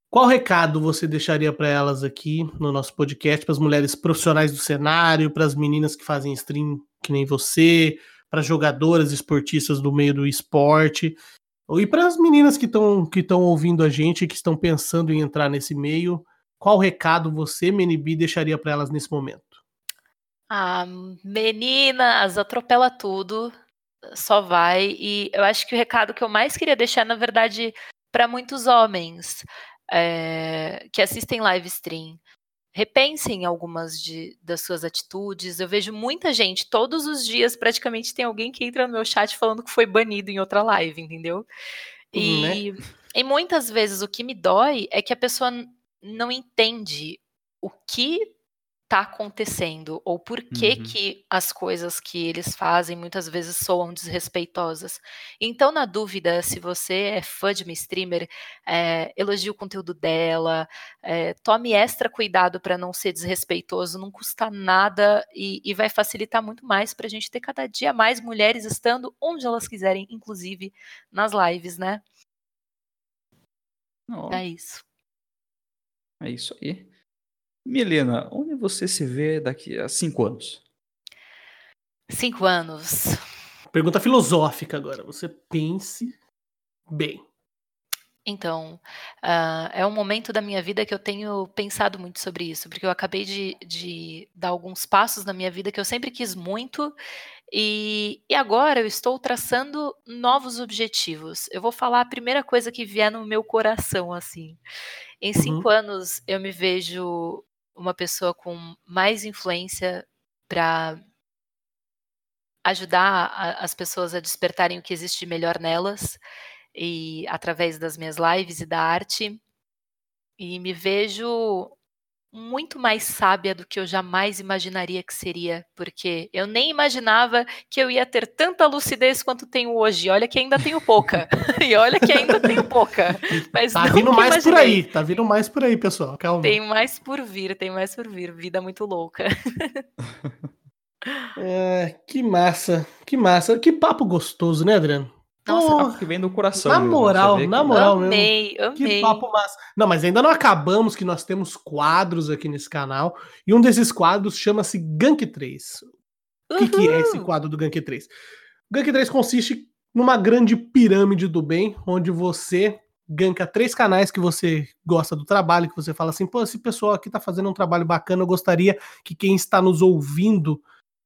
qual recado você deixaria para elas aqui no nosso podcast, para as mulheres profissionais do cenário, para as meninas que fazem stream que nem você, para jogadoras esportistas do meio do esporte, e para as meninas que estão que ouvindo a gente, que estão pensando em entrar nesse meio, qual recado você, Menibi, deixaria para elas nesse momento? Ah, meninas, atropela tudo só vai. E eu acho que o recado que eu mais queria deixar, na verdade, para muitos homens é, que assistem live stream, repensem algumas de, das suas atitudes. Eu vejo muita gente, todos os dias, praticamente tem alguém que entra no meu chat falando que foi banido em outra live, entendeu? E, né? e muitas vezes o que me dói é que a pessoa não entende o que está acontecendo ou por que, uhum. que as coisas que eles fazem muitas vezes soam desrespeitosas. Então, na dúvida, se você é fã de uma streamer, é, elogie o conteúdo dela, é, tome extra cuidado para não ser desrespeitoso, não custa nada e, e vai facilitar muito mais para a gente ter cada dia mais mulheres estando onde elas quiserem, inclusive nas lives, né? Oh. É isso. É isso aí. Milena, onde você se vê daqui a cinco anos? Cinco anos. Pergunta filosófica agora. Você pense bem. Então, uh, é um momento da minha vida que eu tenho pensado muito sobre isso, porque eu acabei de, de dar alguns passos na minha vida que eu sempre quis muito, e, e, agora eu estou traçando novos objetivos. Eu vou falar a primeira coisa que vier no meu coração, assim. Em cinco uhum. anos, eu me vejo uma pessoa com mais influência para ajudar a, as pessoas a despertarem o que existe melhor nelas e através das minhas lives e da arte. E me vejo muito mais sábia do que eu jamais imaginaria que seria, porque eu nem imaginava que eu ia ter tanta lucidez quanto tenho hoje. Olha que ainda tenho pouca. e olha que ainda tenho pouca. Mas tá vindo mais imaginei. por aí, tá vindo mais por aí, pessoal. Calma. Tem mais por vir, tem mais por vir. Vida muito louca. é, que massa, que massa. Que papo gostoso, né, Adriano? Nossa, Porra. Papo que vem do coração. Na mesmo, moral, na que- moral mesmo. amei, Que amei. papo massa. Não, mas ainda não acabamos que nós temos quadros aqui nesse canal. E um desses quadros chama-se Gank 3. O que, que é esse quadro do Gank 3? O Gank 3 consiste numa grande pirâmide do bem, onde você ganka três canais que você gosta do trabalho, que você fala assim, pô, esse pessoal aqui tá fazendo um trabalho bacana, eu gostaria que quem está nos ouvindo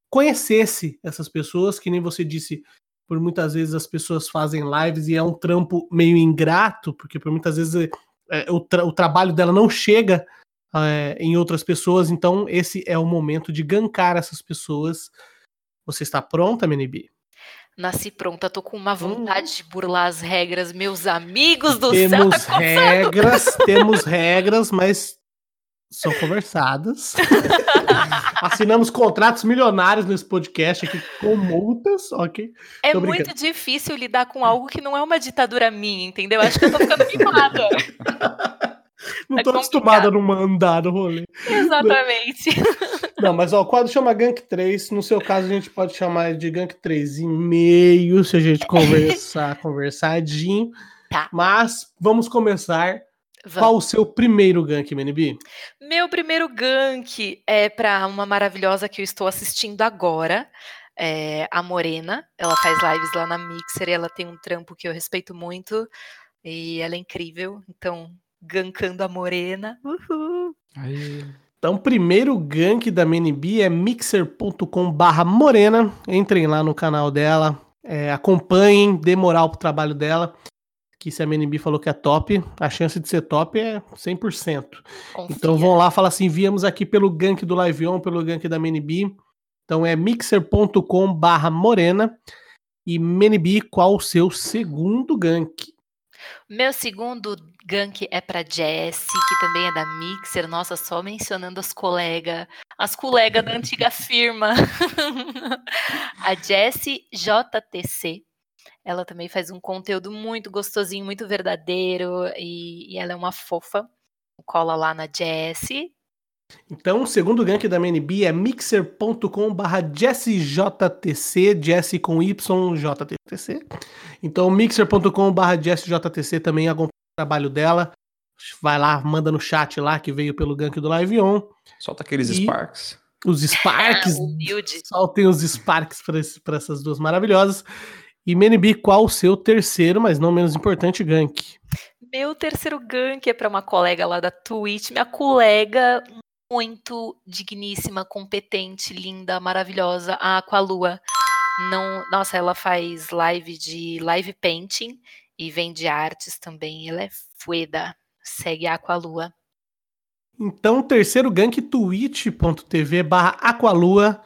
conhecesse essas pessoas, que nem você disse, por muitas vezes as pessoas fazem lives e é um trampo meio ingrato, porque por muitas vezes é, o, tra- o trabalho dela não chega é, em outras pessoas, então esse é o momento de gankar essas pessoas. Você está pronta, MNB? Nasci pronta, tô com uma Hum. vontade de burlar as regras, meus amigos do Temos céu. regras, temos regras, mas são conversadas. Assinamos contratos milionários nesse podcast aqui com multas, ok? É muito difícil lidar com algo que não é uma ditadura minha, entendeu? Acho que eu tô ficando mimada. Não É tô complicado. acostumada a não mandar no rolê. Exatamente. Não, mas ó, o quadro chama Gank 3. No seu caso, a gente pode chamar de Gank 3,5, se a gente conversar, conversadinho. Tá. Mas vamos começar. Vamos. Qual o seu primeiro gank, MNB? Meu primeiro gank é pra uma maravilhosa que eu estou assistindo agora. é a Morena. Ela faz lives lá na Mixer e ela tem um trampo que eu respeito muito. E ela é incrível. Então, gankando a Morena. Uhul. Aí, Então, o primeiro gank da MNB é mixer.com barra morena. Entrem lá no canal dela, é, acompanhem, dê moral pro trabalho dela. Que se a MNB falou que é top, a chance de ser top é 100%. Confia. Então vão lá, fala assim, viemos aqui pelo gank do Live On, pelo gank da MNB. Então é mixer.com barra morena. E MNB, qual o seu segundo gank? Meu segundo gank é pra Jessie, que também é da Mixer. Nossa, só mencionando as colegas, as colegas da antiga firma. a Jessie JTC. Ela também faz um conteúdo muito gostosinho, muito verdadeiro. E, e ela é uma fofa. Cola lá na Jessie. Então, o segundo gank da MNB é mixer.com barra JessJTC, Jesse com Y, JTC. Então, mixer.com barra JessJTC também acompanha o trabalho dela. Vai lá, manda no chat lá que veio pelo gank do Live On. solta aqueles E- Sparks. Os Sparks, Ah, humilde. soltem os Sparks para essas duas maravilhosas. E MNB, qual o seu terceiro, mas não menos importante, gank? Meu terceiro gank é para uma colega lá da Twitch, minha colega muito digníssima, competente, linda, maravilhosa, a Aqualua. Não, nossa, ela faz live de live painting e vende artes também. Ela é fueda. Segue a Aqualua. Então, terceiro gank, twitch.tv barra Aqualua.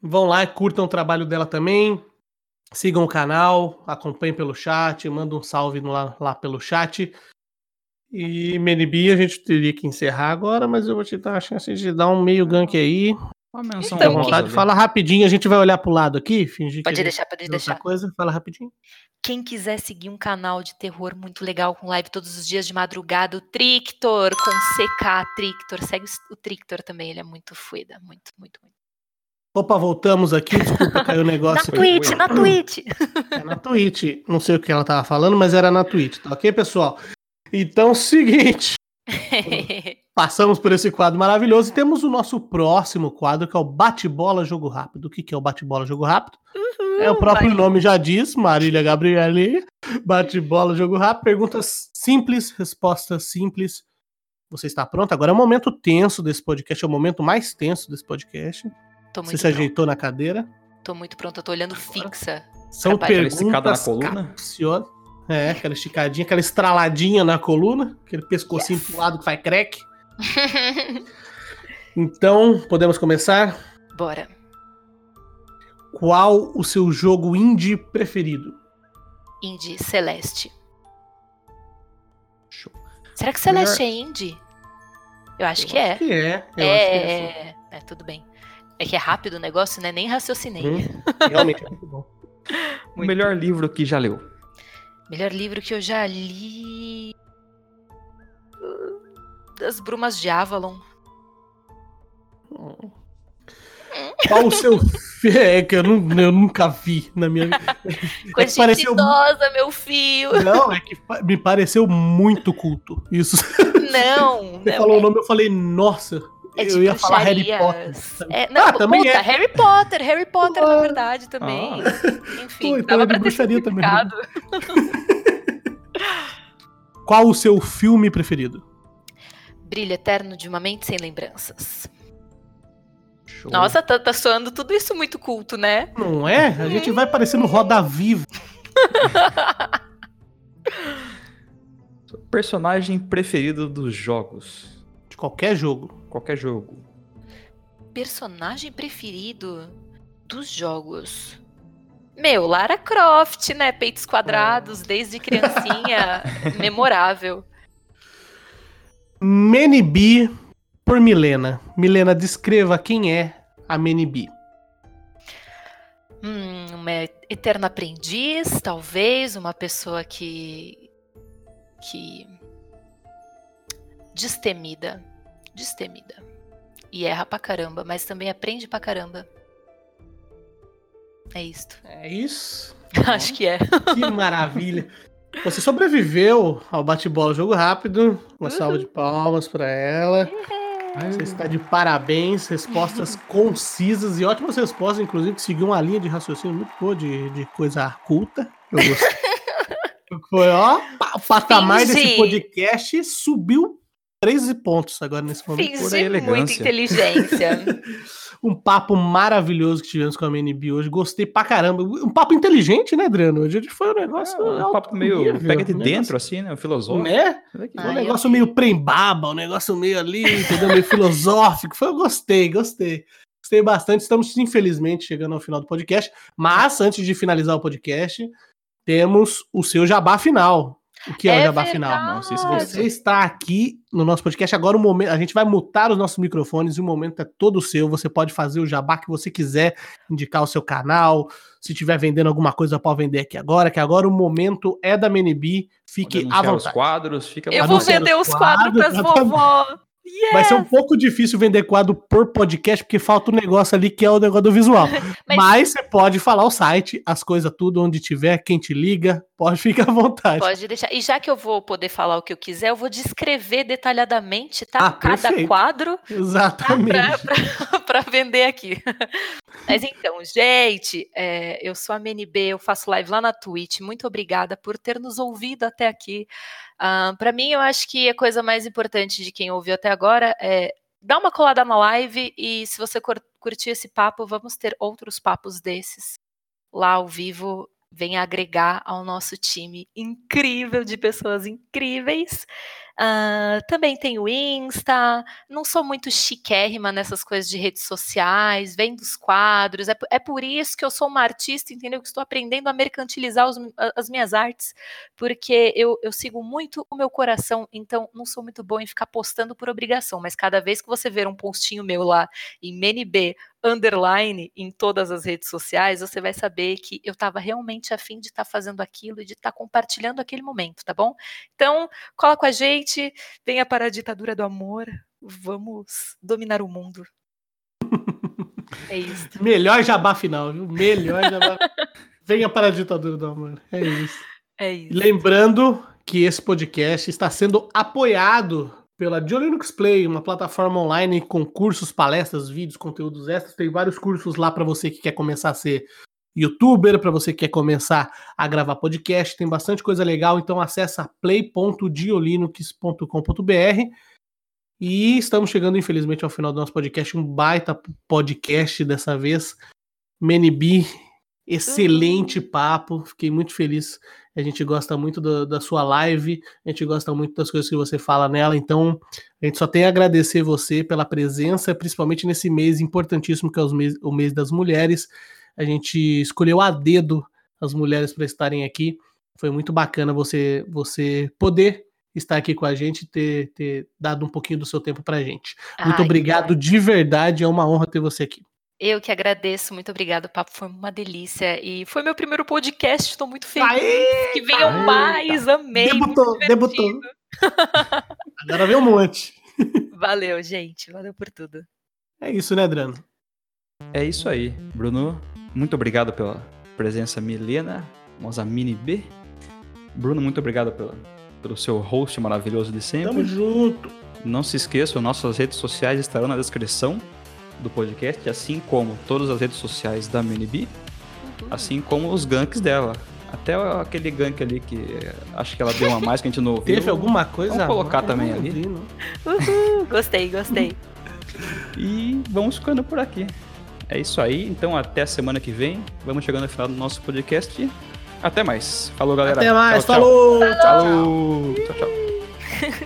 Vão lá e curtam o trabalho dela também. Sigam o canal, acompanhem pelo chat, mandem um salve no- lá, lá pelo chat. E Menibi, a gente teria que encerrar agora, mas eu vou te dar a chance de dar um meio gank aí. Uma menção Fique à Então, vontade, ali. fala rapidinho, a gente vai olhar pro lado aqui, fingir Pode que a gente deixar, pode fez outra deixar. coisa. Fala rapidinho. Quem quiser seguir um canal de terror muito legal, com live todos os dias de madrugada, o Trictor, com CK Trictor. Segue o Trictor também, ele é muito fueda. Muito, muito, muito. Opa, voltamos aqui, desculpa, caiu o Na negócio aqui. Twitch, na Twitch. É na Twitch. Não sei o que ela tava falando, mas era na Twitch, tá ok, pessoal? Então, seguinte. Passamos por esse quadro maravilhoso e temos o nosso próximo quadro, que é o Bate-Bola Jogo Rápido. O que, que é o Bate-Bola Jogo Rápido? É o próprio vai. nome já diz, Marília Gabriele. Bate-Bola Jogo Rápido. Perguntas simples, respostas simples. Você está pronto? Agora é o momento tenso desse podcast, é o momento mais tenso desse podcast. Tô Você muito se pronta. ajeitou na cadeira. Tô muito pronta, tô olhando fixa. São perguntas coluna? capciosas. É, aquela esticadinha, aquela estraladinha na coluna, aquele pescocinho pro lado que faz crack. Então, podemos começar? Bora. Qual o seu jogo indie preferido? Indie Celeste. Show. Será que Celeste é indie? Eu acho que é. Que é. Eu É, acho que é. é, é, tudo bem. É que é rápido o negócio, né? Nem raciocinei. Hum, realmente é muito bom. O melhor livro que já leu. Melhor livro que eu já li. Das Brumas de Avalon. Qual o seu. É que eu, não, eu nunca vi na minha vida. Coisa que pareceu- idosa, meu filho. Não, é que me pareceu muito culto. Isso. Não, Você não. falou o nome, eu falei, nossa. É eu ia falar Harry. Potter. É, não, Ah, também puta, é. Harry Potter, Harry Potter, na Ah. verdade, também. Enfim, Pô, então dava é de pra ter bruxaria também. Qual o seu filme preferido? Brilho eterno de uma mente sem lembranças. Show. Nossa, tá, tá soando tudo isso muito culto, né? Não é? A gente vai parecendo Roda Viva. Personagem preferido dos jogos. De qualquer jogo. Qualquer jogo. Personagem preferido dos jogos. Meu, Lara Croft, né? Peitos quadrados, desde criancinha. memorável. Menibi por Milena. Milena, descreva quem é a Menibi. Hum, uma eterna aprendiz, talvez, uma pessoa que. que. Destemida. Destemida. E erra pra caramba, mas também aprende pra caramba. É isto. É isso. Acho que é. Que maravilha. Você sobreviveu ao bate-bola jogo rápido. Uma salva de palmas pra ela. Você está de parabéns, respostas concisas e ótimas respostas, inclusive, que seguiu uma linha de raciocínio muito boa de, de coisa culta. Eu gostei. Foi, ó, o patamar Fingi. desse podcast subiu 13 pontos agora nesse momento. Pura Fingi muita elegância. inteligência. Um papo maravilhoso que tivemos com a MNB hoje. Gostei pra caramba. Um papo inteligente, né, Adriano? Hoje a gente foi um negócio. É, um papo meio. nível, pega de um dentro, assim, né? O filosófico. Né? Ah, um eu- negócio meio prembaba, um negócio meio ali, entendeu? Meio filosófico. Foi, eu gostei, gostei. Gostei bastante. Estamos, infelizmente, chegando ao final do podcast. Mas, antes de finalizar o podcast, temos o seu jabá final. O que é, o jabá final? Não sei se Você está aqui no nosso podcast. Agora o momento, a gente vai mutar os nossos microfones e o momento é todo seu. Você pode fazer o jabá que você quiser, indicar o seu canal. Se estiver vendendo alguma coisa, pode vender aqui agora, que agora o momento é da MNB. Fique à anunciar os vontade. quadros, fica Eu vou vontade. Vender os os quadros pras quadros, vovó. Vai ser um pouco difícil vender quadro por podcast, porque falta um negócio ali que é o negócio do visual. Mas- Mas você pode falar o site, as coisas tudo, onde tiver, quem te liga, pode ficar à vontade. Pode deixar. E já que eu vou poder falar o que eu quiser, eu vou descrever detalhadamente, tá? Ah, Cada perfeito. quadro Exatamente. para vender aqui. Mas então, gente, é, eu sou a MNB, eu faço live lá na Twitch. Muito obrigada por ter nos ouvido até aqui. para mim, eu acho que a coisa mais importante de quem ouviu até agora é dar uma colada na live e se você cur- curtir esse papo, vamos ter outros papos desses lá ao vivo. Venha agregar ao nosso time incrível de pessoas incríveis. Ah, também tem o Insta, não sou muito chiquérrima nessas coisas de redes sociais, vendo os quadros. É, é por isso que eu sou uma artista, entendeu? Que estou aprendendo a mercantilizar os- as minhas artes, porque eu, eu sigo muito o meu coração, então não sou muito boa em ficar postando por obrigação. Mas cada vez que você ver um postinho meu lá em MNB underline em todas as redes sociais, você vai saber que eu estava realmente afim de estar fazendo aquilo e de estar compartilhando aquele momento, tá bom? Então, cola com a gente, venha para a ditadura do amor, vamos dominar o mundo. É isso. Melhor jabá final, viu? Melhor jabá. Venha para a ditadura do amor. É isso. É isso. Lembrando que esse podcast está sendo apoiado pela Linux Play, uma plataforma online com cursos, palestras, vídeos, conteúdos extras. Tem vários cursos lá para você que quer começar a ser youtuber, para você que quer começar a gravar podcast. Tem bastante coisa legal, então acessa play.diolinux.com.br. E estamos chegando, infelizmente, ao final do nosso podcast. Um baita podcast dessa vez. Menibi, excelente papo. Fiquei muito feliz. A gente gosta muito do- da sua live, a gente gosta muito das coisas que você fala nela. Então, a gente só tem a agradecer você pela presença, principalmente nesse mês importantíssimo que é mês- o mês das mulheres. A gente escolheu a dedo as mulheres para estarem aqui. Foi muito bacana você, você poder estar aqui com a gente e ter, ter dado um pouquinho do seu tempo pra gente. Muito Ai, obrigado de verdade, é uma honra ter você aqui. Eu que agradeço, muito obrigada. O papo foi uma delícia. E foi meu primeiro podcast, estou muito feliz. Aê, que venham Eita. mais, amei. muito Debutou, debutou. Agora vem um monte. Valeu, gente. Valeu por tudo. É isso, né, Adriano? É isso aí. Bruno, muito obrigado pela presença, Milena, nossa mini B. Bruno, muito obrigado pela, pelo seu host maravilhoso de sempre. Tamo junto. Não se esqueçam, nossas redes sociais estarão na descrição do podcast, assim como todas as redes sociais da MiniB, assim como os ganks dela. Até aquele gank ali que acho que ela deu uma mais que a gente não ouviu. Teve alguma coisa? Vamos colocar Eu também não ali. não. Uhul, gostei, gostei. E vamos ficando por aqui. É isso aí. Então até a semana que vem. Vamos chegando ao final do nosso podcast. Até mais. Falou, galera. Até mais, Tchau, tchau. falou! Falou. Tchau, tchau.